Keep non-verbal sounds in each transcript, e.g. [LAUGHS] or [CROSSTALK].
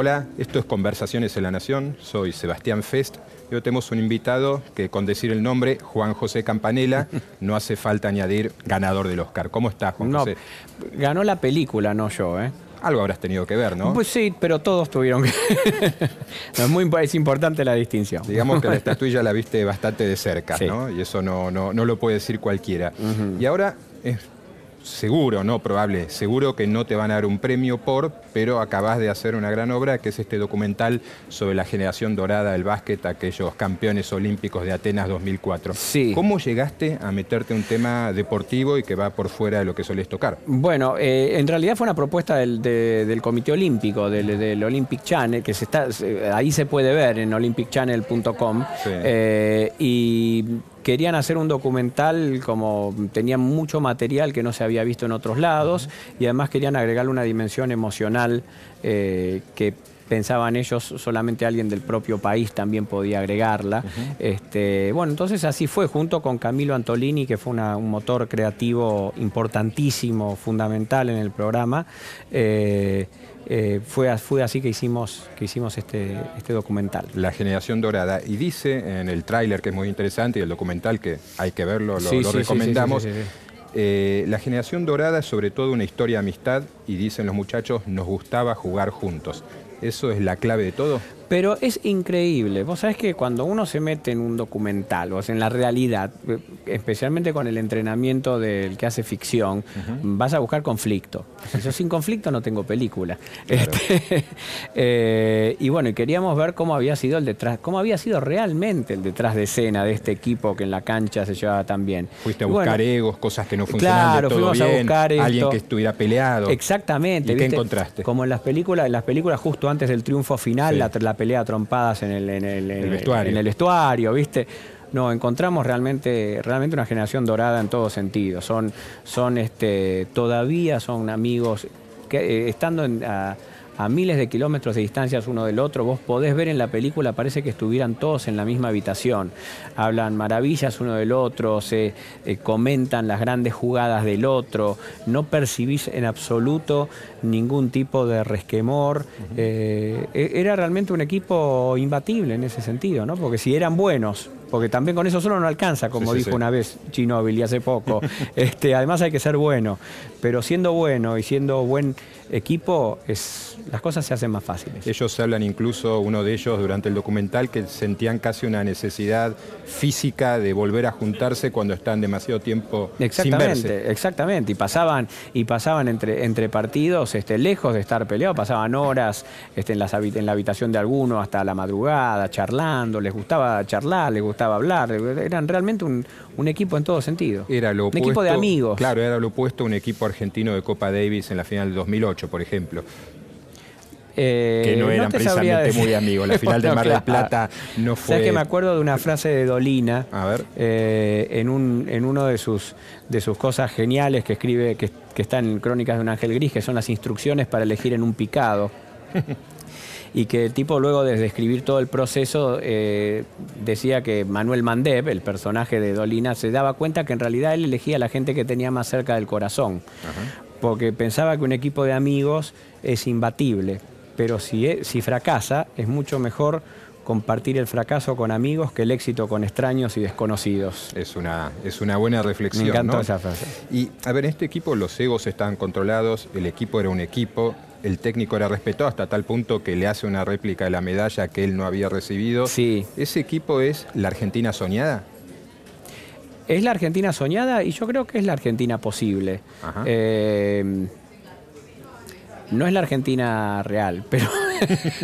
Hola, esto es Conversaciones en la Nación, soy Sebastián Fest y hoy tenemos un invitado que con decir el nombre, Juan José Campanella, [LAUGHS] no hace falta añadir ganador del Oscar. ¿Cómo estás, Juan No, José? ganó la película, no yo, ¿eh? Algo habrás tenido que ver, ¿no? Pues sí, pero todos tuvieron que... [LAUGHS] [LAUGHS] No, es muy es importante la distinción. Digamos que la estatuilla la viste bastante de cerca, Sí. ¿no? Y eso no, no, no lo puede decir cualquiera. Y ahora es seguro, no probable, seguro que no te van a dar un premio por, pero acabas de hacer una gran obra que es este documental sobre la generación dorada del básquet, aquellos campeones olímpicos de Atenas 2004. Sí. ¿Cómo llegaste a meterte un tema deportivo y que va por fuera de lo que solés tocar? Bueno, eh, en realidad fue una propuesta del, de- del Comité Olímpico, del, del Olympic Channel, que se está, ahí se puede ver en olympicchannel.com. Sí. eh, y querían hacer un documental como tenían mucho material que no se había visto en otros lados y además querían agregarle una dimensión emocional eh, que pensaban ellos solamente alguien del propio país también podía agregarla. este, bueno, entonces así fue, junto con Camilo Antolini, que fue una- un motor creativo importantísimo, fundamental en el programa. eh, eh, fue, fue así que hicimos, que hicimos este, este documental. La generación dorada. Y dice en el tráiler, que es muy interesante, y el documental, que hay que verlo, lo, Sí, lo sí, sí, recomendamos. sí. eh, la generación dorada es sobre todo una historia de amistad y dicen los muchachos, nos gustaba jugar juntos. ¿Eso es la clave de todo? Pero es increíble. Vos sabés que cuando uno se mete en un documental, o sea, en la realidad, eh, especialmente con el entrenamiento del que hace ficción, vas a buscar conflicto. [LAUGHS] Yo sin conflicto no tengo película. Este, [LAUGHS] eh, y bueno, y queríamos ver cómo había sido el detrás, cómo había sido realmente el detrás de escena de este equipo que en la cancha se llevaba tan bien. Fuiste a Y bueno, buscar egos, cosas que no funcionaban Claro, de todo fuimos a buscar alguien esto. que estuviera peleado. Exactamente. ¿Y qué encontraste? Como en las películas, en las películas justo antes del triunfo final, Sí. la, la pelea a trompadas en el, en el, en El vestuario. en el vestuario, ¿viste? No, encontramos realmente, realmente una generación dorada en todo sentido. Son, son este, todavía son amigos que eh, estando en- a, a miles de kilómetros de distancias uno del otro, vos podés ver en la película, parece que estuvieran todos en la misma habitación. Hablan maravillas uno del otro, se eh, comentan las grandes jugadas del otro, no percibís en absoluto ningún tipo de resquemor. Eh, e- era realmente un equipo imbatible en ese sentido, ¿no? Porque si eran buenos, porque también con eso solo no alcanza, como Sí, dijo sí. una vez Ginóbili hace poco. [LAUGHS] este, además hay que ser bueno, pero siendo bueno y siendo buen equipo, es, las cosas se hacen más fáciles. Ellos hablan incluso, uno de ellos durante el documental, que sentían casi una necesidad física de volver a juntarse cuando están demasiado tiempo sin verse. Exactamente, exactamente. Y pasaban, y pasaban entre, entre partidos, este, lejos de estar peleados, pasaban horas este, en, las en la habitación de alguno hasta la madrugada, charlando, les gustaba charlar, les gustaba hablar, eran realmente un, un equipo en todo sentido. Era lo un equipo de opuesto- amigos. Claro, era lo opuesto a un equipo argentino de Copa Davis en la final del 2008, por ejemplo. Eh, que no eran precisamente muy amigos. La [LAUGHS] final de Mar del. Plata no fue. ¿Sabes que me acuerdo de una frase de Dolina? A ver. eh, en, un, en uno de sus, de sus cosas geniales que escribe, que, que está en Crónicas de un Ángel Gris, que son las instrucciones para elegir en un picado. [LAUGHS] y que el tipo luego de describir todo el proceso eh, decía que Manuel Mandeb, el personaje de Dolina, se daba cuenta que en realidad él elegía a la gente que tenía más cerca del corazón, porque pensaba que un equipo de amigos es imbatible, pero si, e- si fracasa es mucho mejor compartir el fracaso con amigos que el éxito con extraños y desconocidos. Es una, es una buena reflexión. Me encantó ¿no? esa frase. Y, a ver, en este equipo los egos estaban controlados, el equipo era un equipo, el técnico era respetado hasta tal punto que le hace una réplica de la medalla que él no había recibido. Sí. ¿Ese equipo es la Argentina soñada? Es la Argentina soñada y yo creo que es la Argentina posible. Ajá. Eh, no es la Argentina real, pero,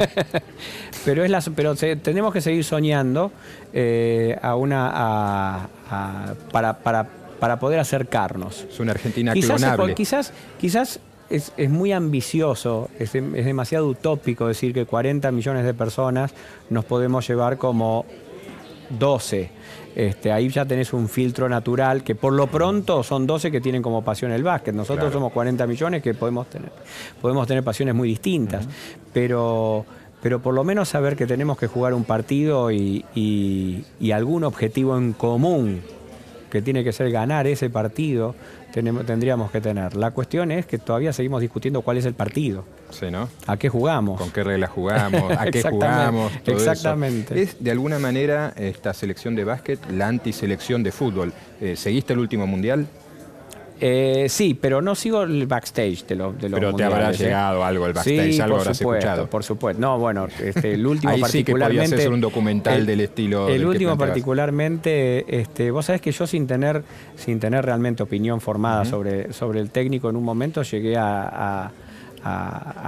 [LAUGHS] pero, es la, pero se- tenemos que seguir soñando eh, a una, a- a- para, para, para poder acercarnos. Es una Argentina Quizás, clonable. quizás, quizás es, muy ambicioso, es, demasiado utópico decir que 40 millones de personas nos podemos llevar como 12. Este, ahí ya tenés un filtro natural que por lo pronto son 12 que tienen como pasión el básquet. Nosotros somos 40 millones que podemos tener, podemos tener pasiones muy distintas. Pero pero por lo menos saber que tenemos que jugar un partido y, algún objetivo en común, que tiene que ser ganar ese partido, tendríamos que tener. La cuestión es que todavía seguimos discutiendo cuál es el partido. Sí, ¿no? ¿A qué jugamos? ¿Con qué reglas jugamos? ¿A [LAUGHS] qué jugamos? exactamente. Es de alguna manera esta selección de básquet la antiselección de fútbol. Eh, ¿Seguiste el último mundial? Eh, sí, pero no sigo el backstage de, los de los Pero te habrá ¿eh? llegado algo el backstage, algo por supuesto, Por supuesto. No, bueno, este, el [LAUGHS] último Ahí particularmente. Sí que un documental del estilo. El último particularmente, este, vos sabés que yo sin tener, sin tener realmente opinión formada sobre, sobre el técnico en un momento llegué a,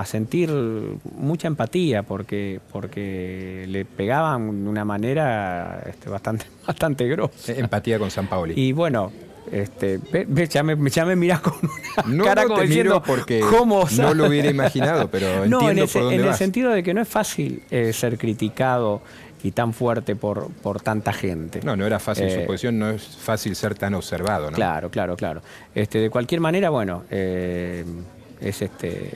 sentir mucha empatía porque, porque le pegaban de una manera este, bastante, [LAUGHS] bastante grosa. Empatía con San Paoli. Y bueno, este, ya, me, mirás con una [LAUGHS] cara no como diciendo, porque no lo hubiera imaginado, pero [LAUGHS] no, en, el, sentido de que no es fácil eh, ser criticado y tan fuerte por, por tanta gente. No, no era fácil su eh, posición, no es fácil ser tan observado, ¿no? Claro, claro, claro. Este, de cualquier manera, bueno, eh, es este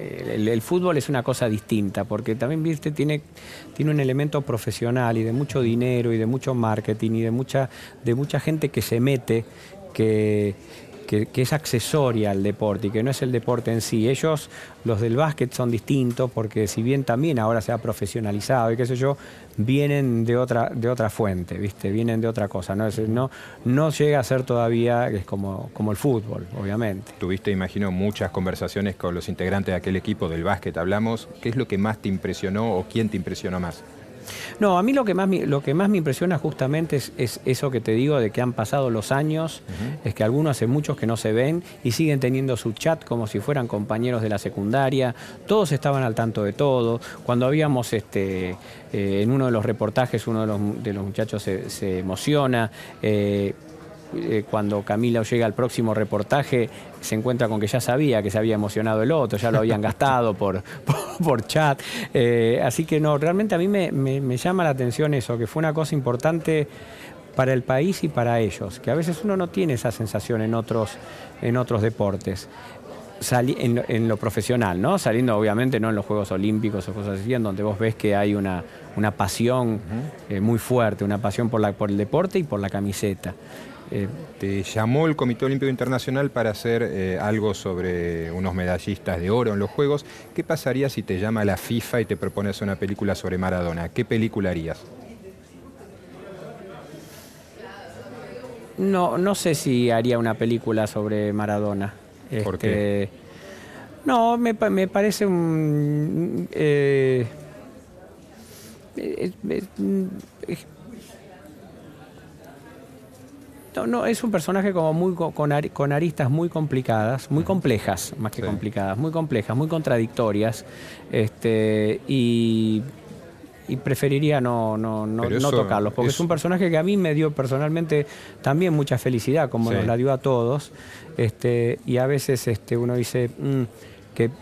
el, fútbol es una cosa distinta, porque también, viste, tiene, tiene un elemento profesional y de mucho dinero y de mucho marketing y de mucha, de mucha gente que se mete, que, que, es accesoria al deporte y que no es el deporte en sí. Ellos, los del básquet, son distintos porque si bien también ahora se ha profesionalizado y qué sé yo, vienen de otra, de otra fuente, ¿viste? Vienen de otra cosa. No, no, no llega a ser todavía es como, como el fútbol, obviamente. Tuviste, imagino, muchas conversaciones con los integrantes de aquel equipo del básquet. Hablamos, ¿qué es lo que más te impresionó o quién te impresionó más? No, a mí lo que más, lo que más me impresiona justamente es, eso que te digo de que han pasado los años, es que algunos hace muchos que no se ven y siguen teniendo su chat como si fueran compañeros de la secundaria, todos estaban al tanto de todo. Cuando habíamos este, eh, en uno de los reportajes, uno de los, muchachos se, emociona. Eh, eh, cuando Camila llega al próximo reportaje, se encuentra con que ya sabía que se había emocionado el otro, ya lo habían [LAUGHS] gastado por, [LAUGHS] por, chat. Eh, así que no, realmente a mí me, llama la atención eso, que fue una cosa importante para el país y para ellos, que a veces uno no tiene esa sensación en otros, en otros deportes. en, lo profesional, ¿no? Saliendo obviamente no en los Juegos Olímpicos o cosas así, en donde vos ves que hay una, una pasión eh, muy fuerte, una pasión por, la, por el deporte y por la camiseta. Eh, te llamó el Comité Olímpico Internacional para hacer eh, algo sobre unos medallistas de oro en los Juegos. ¿Qué pasaría si te llama la FIFA y te propones una película sobre Maradona? ¿Qué película harías? No, no sé si haría una película sobre Maradona. ¿Por qué? Este, no, me, parece un... Eh, no, no, es un personaje como muy con, aristas muy complicadas, muy complejas, más que complicadas, muy complejas, muy contradictorias, este, y, preferiría no, no, no, tocarlos, porque es... un personaje que a mí me dio personalmente también mucha felicidad, como nos la dio a todos, este, y a veces este, uno dice, mm,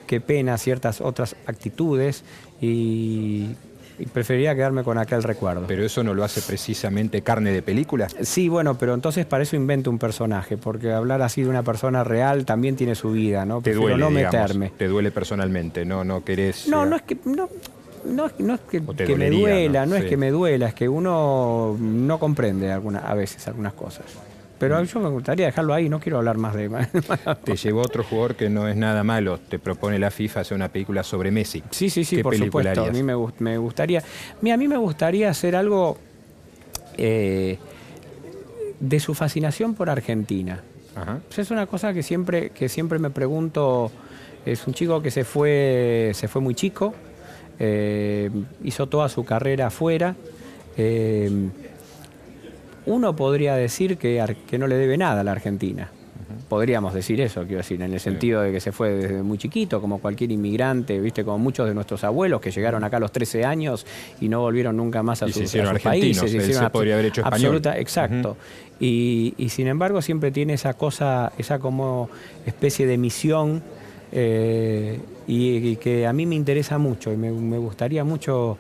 qué pena ciertas otras actitudes, y y preferiría quedarme con aquel recuerdo. ¿Pero eso no lo hace precisamente carne de película? Sí, bueno, pero entonces para eso invento un personaje, porque hablar así de una persona real también tiene su vida, ¿no? Te duele, no meterme. te duele personalmente, no, no querés... No, no es que... No, no, es que, me duela, no, es que me duela, es que uno no comprende alguna, a veces algunas cosas. Pero yo me gustaría dejarlo ahí, no quiero hablar más de... Te llevó otro jugador que no es nada malo, te propone la FIFA hacer una película sobre Messi. Sí, sí, sí, por supuesto. A mí me, gustaría... a mí me gustaría hacer algo eh, de su fascinación por Argentina. es una cosa que siempre, que siempre me pregunto... Es un chico que se fue, se fue muy chico, eh, hizo toda su carrera afuera. Eh, uno podría decir que, que no le debe nada a la Argentina. podríamos decir eso, quiero decir, en el sentido de que se fue desde muy chiquito, como cualquier inmigrante, viste, como muchos de nuestros abuelos que llegaron acá a los 13 años y no volvieron nunca más a, Y su- se a hicieron sus argentinos, países. se podría haber hecho español. absoluta- exacto. y, y sin embargo siempre tiene esa cosa, esa como especie de misión eh, y, y que a mí me interesa mucho y me, me gustaría mucho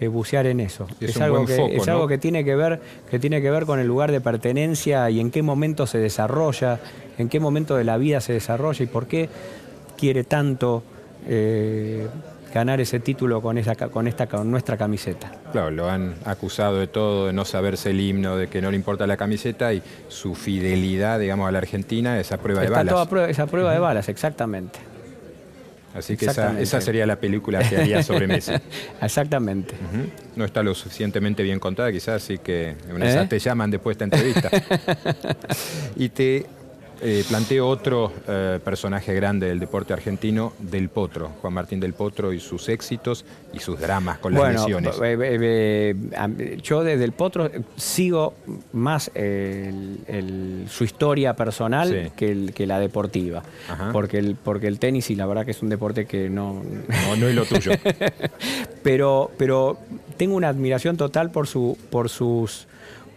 eh, bucear en eso. Es es algo, que, foco, es ¿no? algo que tiene que ver que tiene que ver con el lugar de pertenencia y en qué momento se desarrolla, en qué momento de la vida se desarrolla y por qué quiere tanto eh, ganar ese título con esa con esta con nuestra camiseta. Claro, lo han acusado de todo, de no saberse el himno, de que no le importa la camiseta y su fidelidad, digamos, a la Argentina es a prueba de balas. toda prueba, esa prueba de balas, exactamente. Así que esa, esa sería la película que haría sobre [LAUGHS] Messi. Exactamente. No está lo suficientemente bien contada, quizás, así que en ¿Eh? te llaman después de esta entrevista. [LAUGHS] y te eh, planteo otro eh, personaje grande del deporte argentino, Del Potro, Juan Martín Del Potro y sus éxitos y sus dramas con las lesiones. eh, yo desde el Potro sigo más el- el- su historia personal Sí. que, el- que la deportiva. Ajá. Porque el, porque el tenis, y la verdad que es un deporte que no, No, no es lo tuyo. [LAUGHS] pero, pero tengo una admiración total por su, por sus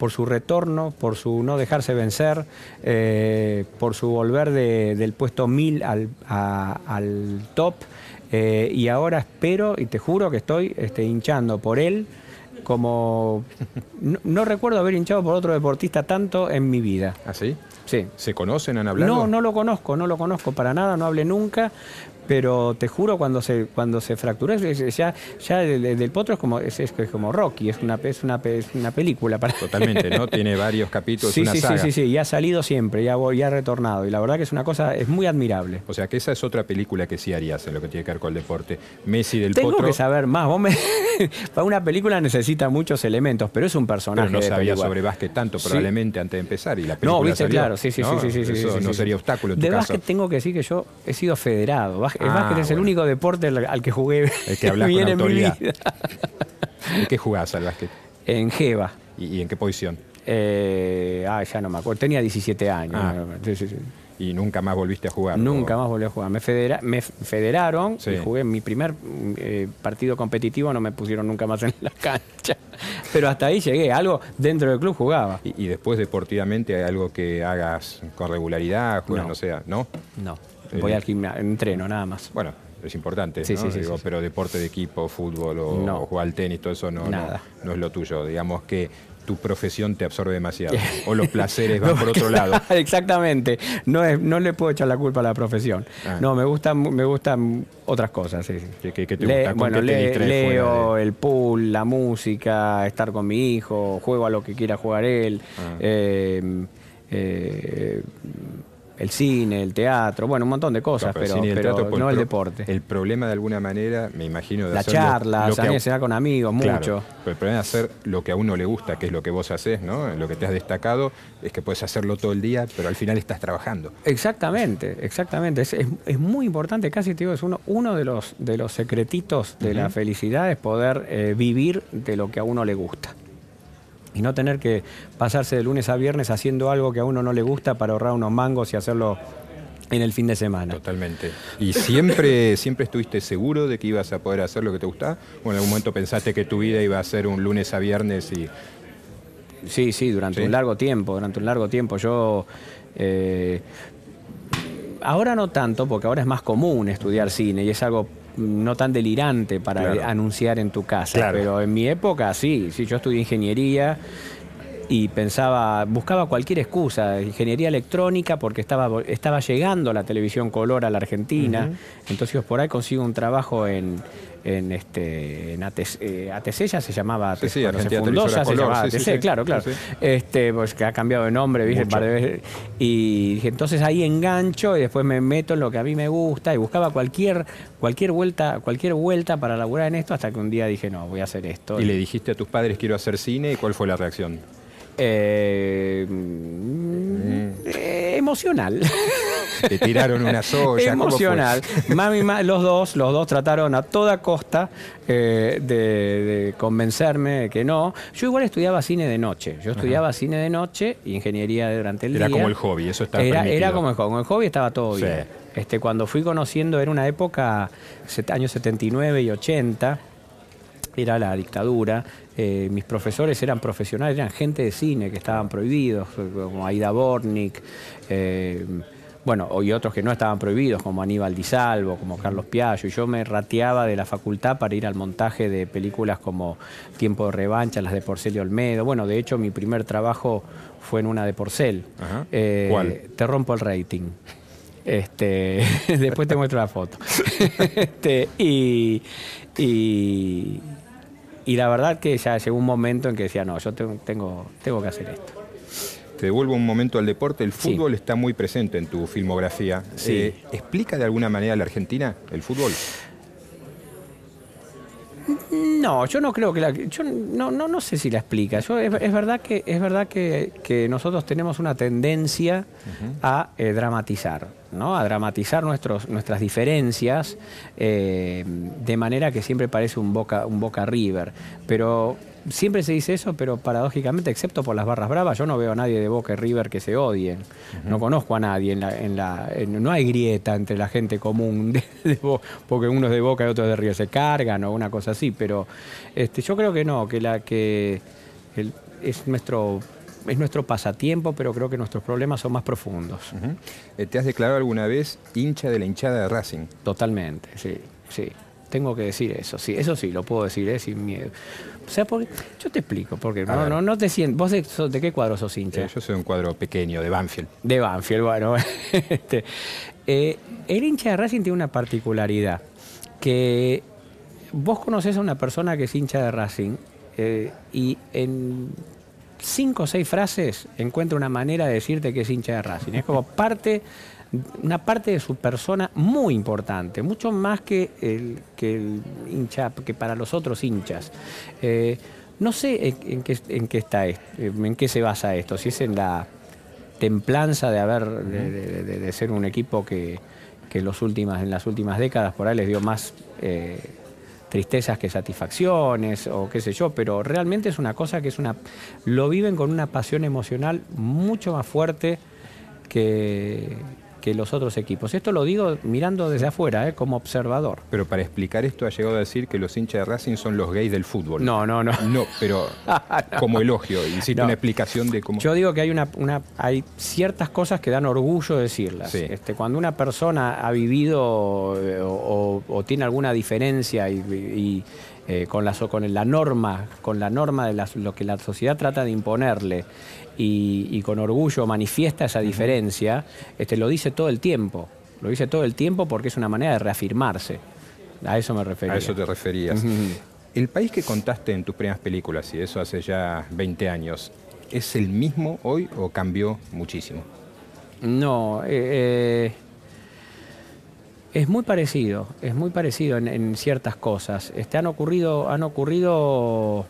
por su retorno, por su no dejarse vencer, eh, por su volver de- del puesto 1000 al, a- al top. eh, y ahora espero, y te juro que estoy este, hinchando por él, como no, no recuerdo haber hinchado por otro deportista tanto en mi vida. ¿Así? Sí. ¿Se conocen? ¿Han hablado? No, no lo conozco, no lo conozco para nada, no hablé nunca, pero te juro cuando se cuando se fracturó, ya ya el, el del potro es como es, es como Rocky, es una es una, es una película para Totalmente, ¿no? [LAUGHS] Tiene varios capítulos, Sí, una sí, sí, saga. sí, sí, y ha salido siempre, ya ya ha retornado y la verdad que es una cosa es muy admirable. O sea que esa es otra película que sí harías en lo que tiene que ver con el deporte. Messi del Tengo Potro, que saber más, vos me [LAUGHS] para una película necesita muchos elementos, pero es un personaje pero no sabía sobre básquet tanto Sí. probablemente antes de empezar y la película No, viste, salió, claro, sí, sí, ¿no? sí, sí, sí, Eso sí, no sería obstáculo en tu De caso. básquet tengo que decir que yo he sido federado. Bás- El Ah, básquet es el único deporte al, al que jugué El que bien [LAUGHS] en mi vida. [LAUGHS] ¿En qué jugabas al básquet? En Jeva. ¿Y, y en qué posición? Eh, ah, ya no me acuerdo. Tenía 17 años. Ah. Sí, sí, sí. Y nunca más volviste a jugar. Nunca ¿o? más volví a jugar. Me, federa- me federaron Sí. y jugué mi primer eh, partido competitivo. No me pusieron nunca más en la cancha. Pero hasta ahí llegué. Algo dentro del club jugaba. Y, y después deportivamente hay algo que hagas con regularidad, juegas, No. no sea, ¿no? No. Eh, Voy al gimnasio, entreno nada más. Bueno, es importante, Sí, ¿no? sí, sí, Digo, sí, sí. pero deporte de equipo, fútbol o, No. o jugar al tenis, todo eso no, no, Nada. no es lo tuyo. Digamos que tu profesión te absorbe demasiado. [LAUGHS] O los placeres van por [LAUGHS] otro lado. [LAUGHS] Exactamente. No, es, no le puedo echar la culpa a la profesión. Ah. No, me gustan, me gustan otras cosas. Sí, sí. ¿Qué, qué- qué te Le- gusta? ¿Con bueno, le- leo de- el pool, la música, estar con mi hijo, juego a lo que quiera jugar él, Ah. eh, eh, el cine, el teatro, bueno, un montón de cosas, pero, el teatro, no el deporte. El problema de alguna manera, me imagino, de la charla, también se da con amigos, Claro, mucho. pero el problema de hacer lo que a uno le gusta, que es lo que vos haces, ¿no? Lo que te has destacado, es que puedes hacerlo todo el día, pero al final estás trabajando. Exactamente, exactamente. Es, es- es muy importante, casi te digo, es uno, uno de, los, de los secretitos de la felicidad es poder eh, vivir de lo que a uno le gusta. Y no tener que pasarse de lunes a viernes haciendo algo que a uno no le gusta para ahorrar unos mangos y hacerlo en el fin de semana. Totalmente. ¿Y siempre, [LAUGHS] siempre estuviste seguro de que ibas a poder hacer lo que te gustaba? ¿O en algún momento pensaste que tu vida iba a ser un lunes a viernes y... Sí, sí, durante ¿Sí? un largo tiempo, durante un largo tiempo. Yo eh, ahora no tanto, porque ahora es más común estudiar cine y es algo no tan delirante para Claro. anunciar en tu casa. Claro. Pero en mi época sí, sí, yo estudié ingeniería y pensaba, buscaba cualquier excusa, ingeniería electrónica, porque estaba, estaba llegando la televisión color a la Argentina. Entonces yo por ahí consigo un trabajo en, en este en ATC, eh, ATC ya se llamaba Sí, ATC, sí, cuando se fundó llamaba sí, sí, ATC, sí. claro, claro. Sí, sí. Este, pues que ha cambiado de nombre, ¿viste? Mucho. Un par de veces. Y dije, entonces ahí engancho y después me meto en lo que a mí me gusta y buscaba cualquier, cualquier vuelta, cualquier vuelta para laburar en esto hasta que un día dije, no, voy a hacer esto. Y le dijiste a tus padres quiero hacer cine y cuál fue la reacción? Eh, mm, eh, emocional. [LAUGHS] te tiraron una soya. Emocional. Mami, los dos, los dos trataron a toda costa eh, de, convencerme que no. Yo igual estudiaba cine de noche. Yo estudiaba cine de noche y ingeniería durante el día. Era como el hobby, eso está era, era como el hobby. El hobby estaba todo bien. Este, cuando fui conociendo, era una época, años 79 y 80 era la dictadura. Eh, mis profesores eran profesionales, eran gente de cine que estaban prohibidos, como Aida Bornik, eh, bueno, y otros que no estaban prohibidos, como Aníbal Di Salvo, como Carlos Piaggio. Y yo me rateaba de la facultad para ir al montaje de películas como Tiempo de Revancha, las de Porcel y Olmedo. Bueno, de hecho, mi primer trabajo fue en una de Porcel. Eh, ¿Cuál? Te rompo el rating. Este, [LAUGHS] después te muestro la foto. [LAUGHS] este, y, y la verdad que ya llegó un momento en que decía, no, yo tengo, tengo, que hacer esto. Te devuelvo un momento al deporte. El fútbol está muy presente en tu filmografía. Eh, ¿Explica de alguna manera la Argentina el fútbol? No, yo no creo que la. Yo no, no, no sé si la explica. Yo, es, verdad que, es verdad que, nosotros tenemos una tendencia a eh, dramatizar, ¿no? A dramatizar nuestros, nuestras diferencias eh, de manera que siempre parece un boca, un boca river. Pero siempre se dice eso, pero paradójicamente, excepto por las barras bravas, yo no veo a nadie de Boca y River que se odien. No conozco a nadie. En la, en la, no hay grieta entre la gente común, porque uno es de Boca y otro es de River. Se cargan o una cosa así, pero este, yo creo que no, que, la, que es nuestro es nuestro pasatiempo, pero creo que nuestros problemas son más profundos. Eh, ¿Te has declarado alguna vez hincha de la hinchada de Racing? Totalmente, sí, sí. Tengo que decir eso, sí, eso sí, lo puedo decir, ¿eh? sin miedo. O sea, porque, yo te explico, porque no, no, no te sientes. ¿Vos de, qué cuadro sos hincha? Eh, yo soy un cuadro pequeño, de Banfield. De Banfield, bueno. [LAUGHS] este, eh, el hincha de Racing tiene una particularidad, que vos conocés a una persona que es hincha de Racing y en cinco o seis frases encuentra una manera de decirte que es hincha de Racing. Es como [LAUGHS] parte una parte de su persona muy importante, mucho más que el, que el hincha, que para los otros hinchas. Eh, no sé en, qué, en qué está en qué se basa esto, si es en la templanza de haber, de, ser un equipo que, los últimas, en las últimas décadas por ahí les dio más eh, tristezas que satisfacciones o qué sé yo, pero realmente es una cosa que es una. lo viven con una pasión emocional mucho más fuerte que, que los otros equipos. Esto lo digo mirando desde afuera, ¿eh? como observador. Pero para explicar esto ha llegado a decir que los hinchas de Racing son los gays del fútbol. No, no, no. No, pero [LAUGHS] como elogio, hiciste una explicación de cómo... Yo digo que hay, una, una, hay ciertas cosas que dan orgullo decirlas. Este, cuando una persona ha vivido eh, o, tiene alguna diferencia y, eh, con, la, con la norma, con la norma de lo que la sociedad trata de imponerle y, con orgullo manifiesta esa diferencia, este, lo dice todo el tiempo. Lo dice todo el tiempo porque es una manera de reafirmarse. A eso me refería. A eso te referías. El país que contaste en tus primeras películas, y eso hace ya 20 años, ¿es el mismo hoy o cambió muchísimo? No, eh, eh, es muy parecido, es muy parecido en, ciertas cosas. Este, han ocurrido, han ocurrido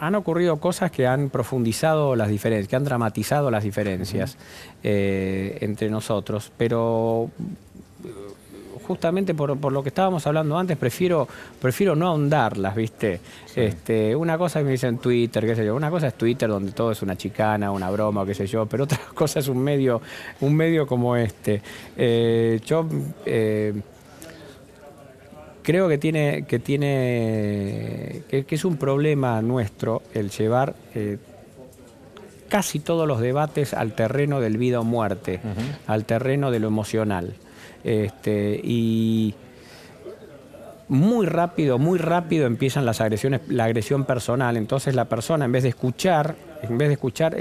han ocurrido cosas que han profundizado las diferencias, que han dramatizado las diferencias eh, entre nosotros, pero justamente por, lo que estábamos hablando antes, prefiero, prefiero no ahondarlas, ¿viste? Este, una cosa que me dicen Twitter, qué sé yo, una cosa es Twitter donde todo es una chicana, una broma, qué sé yo, pero otra [LAUGHS] cosa es un medio, un medio como este. Eh, yo eh, creo que tiene, que tiene, que, es un problema nuestro el llevar eh, casi todos los debates al terreno del vida o muerte, al terreno de lo emocional. Este, y muy rápido, muy rápido empiezan las agresiones, la agresión personal. Entonces la persona, en vez de escuchar, en vez de escuchar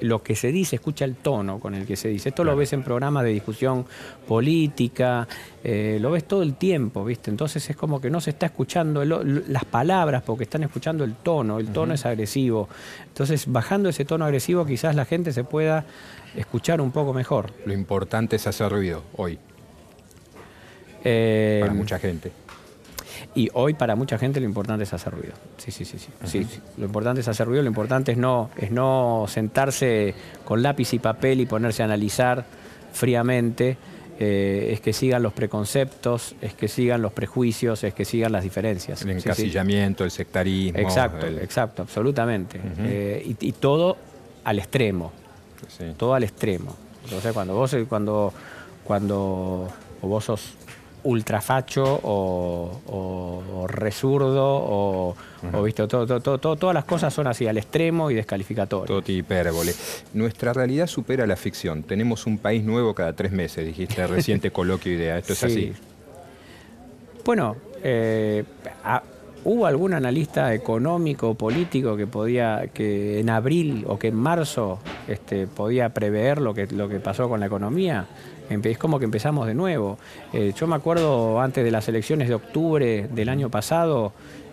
lo que se dice, escucha el tono con el que se dice. Esto lo ves en programas de discusión política, eh, lo ves todo el tiempo, ¿viste? Entonces es como que no se está escuchando las palabras porque están escuchando el tono, el tono es agresivo. Entonces, bajando ese tono agresivo, quizás la gente se pueda escuchar un poco mejor. Lo importante es hacer ruido hoy. Eh, para mucha gente. Y hoy para mucha gente lo importante es hacer ruido. Sí, sí, sí, sí. Lo importante es hacer ruido, lo importante es no, es no sentarse con lápiz y papel y ponerse a analizar fríamente, eh, es que sigan los preconceptos, es que sigan los prejuicios, es que sigan las diferencias. El encasillamiento, el sectarismo. Exacto, exacto, absolutamente. Eh, y, todo al extremo. Todo al extremo. Entonces cuando vos cuando cuando vos sos ultrafacho o, o, resurdo o, visto todo, todo, todas las cosas son así al extremo y descalificatorias. Todo hipérbole. Nuestra realidad supera la ficción. Tenemos un país nuevo cada tres meses, dijiste reciente [LAUGHS] coloquio idea. ¿Esto es así? Bueno, eh, ¿hubo algún analista económico o político que podía, que en abril o que en marzo este, podía prever lo que, lo que pasó con la economía? Es como que empezamos de nuevo. Eh, yo me acuerdo antes de las elecciones de octubre del año pasado,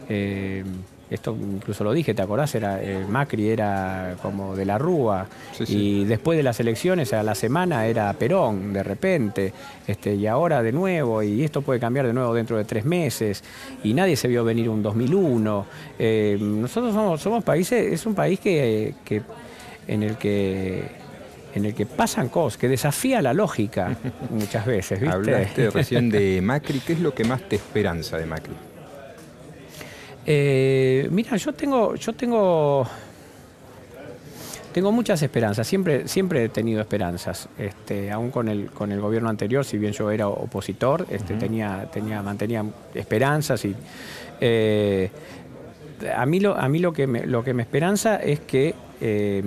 eh, esto incluso lo dije, ¿te acordás? Era, eh, Macri era como de la Rúa y después de las elecciones a la semana era Perón de repente este, y ahora de nuevo y esto puede cambiar de nuevo dentro de tres meses y nadie se vio venir un 2001. nosotros somos, somos países, es un país que, que en el que en el que pasan cosas, que desafía la lógica [LAUGHS] muchas veces. ¿viste? Hablaste [LAUGHS] recién de Macri, ¿qué es lo que más te esperanza de Macri? Eh, mira, yo tengo, yo tengo, tengo muchas esperanzas. Siempre, siempre he tenido esperanzas. Este, aún con el, con el gobierno anterior, si bien yo era opositor, este, tenía, tenía, mantenía esperanzas y eh, a mí lo, a mí lo que me, lo que me esperanza es que eh,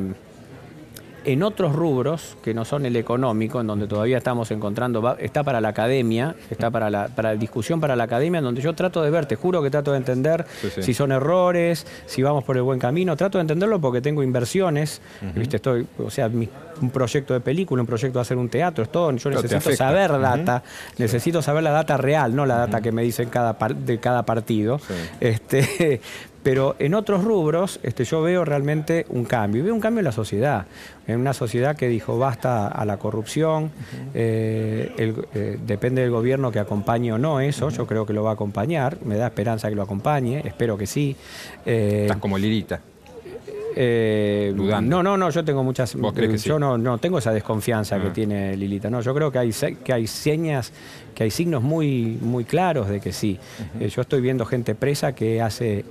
en otros rubros que no son el económico, en donde todavía estamos encontrando, está para la academia, está para la, para discusión para la academia, en donde yo trato de ver, te juro que trato de entender si son errores, si vamos por el buen camino, trato de entenderlo porque tengo inversiones, ¿viste? Estoy, o sea, un proyecto de película, un proyecto de hacer un teatro, es todo, yo necesito saber data, necesito saber la data real, no la data que me dicen cada de cada partido. Este, pero en otros rubros este, yo veo realmente un cambio, y veo un cambio en la sociedad, en una sociedad que dijo basta a la corrupción, eh, eh, depende del gobierno que acompañe o no eso, yo creo que lo va a acompañar, me da esperanza que lo acompañe, espero que sí. Eh, Estás como Lirita. no, no, no, yo tengo muchas. yo no, no tengo esa desconfianza que ah. tiene Lilita. No, yo creo que hay, que hay señas, que hay signos muy, muy claros de que sí. yo estoy viendo gente presa que hace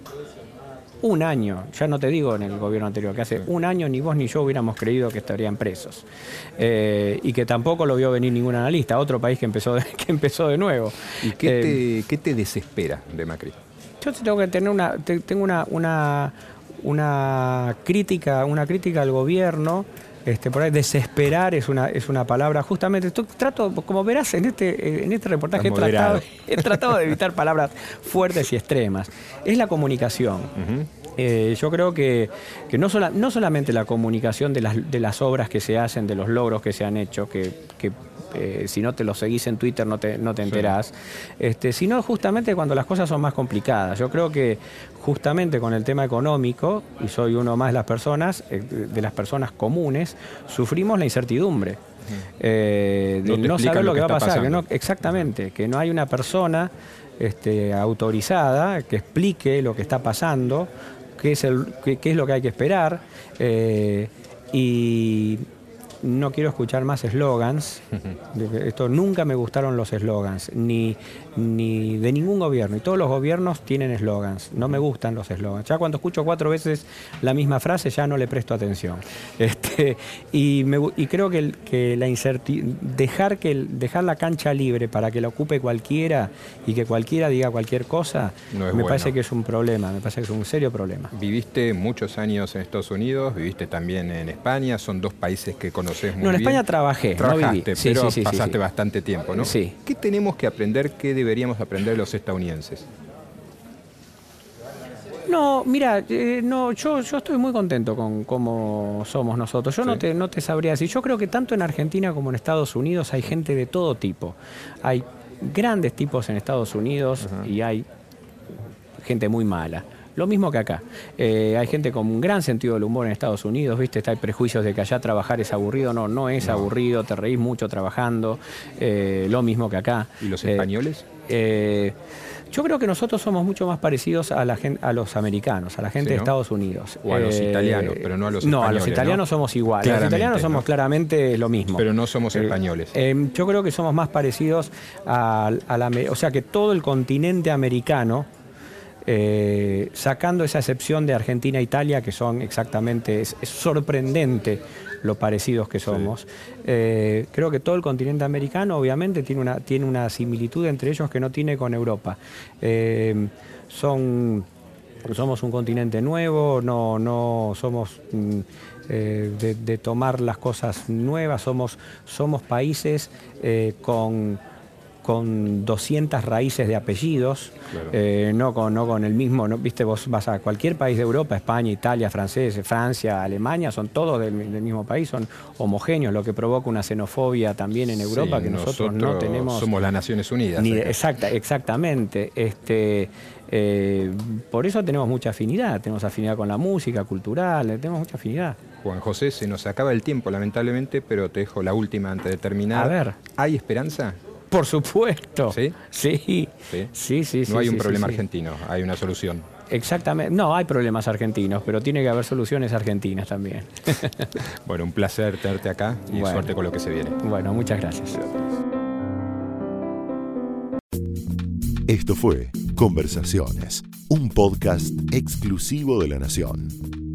un año, ya no te digo en el gobierno anterior, que hace un año ni vos ni yo hubiéramos creído que estarían presos. Eh, y que tampoco lo vio venir ningún analista, otro país que empezó de, [LAUGHS] que empezó de nuevo. ¿Y qué, te, eh, desespera de Macri? Yo tengo que tener una, tengo una, una, una crítica, una crítica al gobierno. Este, por ahí desesperar es una, es una palabra. Justamente, trato, como verás en este, en este reportaje, he tratado, [LAUGHS] he tratado, de evitar palabras fuertes y extremas. Es la comunicación. Eh, yo creo que, no, no, solamente la comunicación de las, de las, obras que se hacen, de los logros que se han hecho, que, eh, si no te lo seguís en Twitter no te, no te enterás, este, sino justamente cuando las cosas son más complicadas. Yo creo que justamente con el tema económico, y soy uno más de las personas, eh, de las personas comunes, sufrimos la incertidumbre. de no, saber lo que, va a pasar, exactamente, que no hay una persona este, autorizada que explique lo que está pasando, qué es, el, qué, es lo que hay que esperar. Eh, y no quiero escuchar más eslogans. [LAUGHS] Esto nunca me gustaron los eslogans, ni, ni de ningún gobierno. Y todos los gobiernos tienen eslogans. No me gustan los eslogans. Ya cuando escucho cuatro veces la misma frase ya no le presto atención. [LAUGHS] Este, y, creo que, que la dejar, que dejar la cancha libre para que la ocupe cualquiera y que cualquiera diga cualquier cosa, me parece que es un problema, me parece que es un serio problema. Viviste muchos años en Estados Unidos, viviste también en España, son dos países que no, en España trabajé, Trabajaste, pero pasaste bastante tiempo, ¿no? Sí. ¿Qué tenemos que aprender, qué deberíamos aprender los estadounidenses? No, mira, eh, no, yo, yo estoy muy contento con cómo somos nosotros. Yo no, te, no te sabría decir. Yo creo que tanto en Argentina como en Estados Unidos hay gente de todo tipo. Hay grandes tipos en Estados Unidos y hay gente muy mala. Lo mismo que acá. Eh, hay gente con un gran sentido del humor en Estados Unidos, ¿viste? Está, hay prejuicios de que allá trabajar es aburrido. No, no es aburrido, te reís mucho trabajando. Eh, lo mismo que acá. ¿Y los españoles? Yo creo que nosotros somos mucho más parecidos a, la a los americanos, a la gente de Estados Unidos. O a los eh, italianos, pero no a los españoles. No, a los italianos somos iguales. los italianos somos claramente lo mismo. Pero no somos eh, españoles. Eh, yo creo que somos más parecidos a, la... O sea, que todo el continente americano, sacando esa excepción de Argentina e Italia, que son exactamente, es sorprendente lo parecidos que somos. Eh, creo que todo el continente americano obviamente tiene una, tiene una similitud entre ellos que no tiene con Europa. Eh, son, somos un continente nuevo, no, no somos mm, eh, de, tomar las cosas nuevas, somos, somos países con con 200 raíces de apellidos, eh, no, con, no con el mismo, no, viste, vos vas a cualquier país de Europa, España, Italia, francés, Francia, Alemania, son todos del, mismo país, son homogéneos, lo que provoca una xenofobia también en Europa que nosotros, no tenemos. Somos las Naciones Unidas. Ni, exacta, exactamente. Este, eh, por eso tenemos mucha afinidad, tenemos afinidad con la música, cultural, tenemos mucha afinidad. Juan José, se nos acaba el tiempo, lamentablemente, pero te dejo la última antes de terminar. A ver. ¿Hay esperanza? Por supuesto. ¿Sí? Sí. Sí, sí, No hay un problema argentino, hay una solución. Exactamente. No, hay problemas argentinos, pero tiene que haber soluciones argentinas también. [LAUGHS] bueno, un placer tenerte acá y suerte con lo que se viene. Bueno, muchas gracias. Esto fue Conversaciones, un podcast exclusivo de la Nación.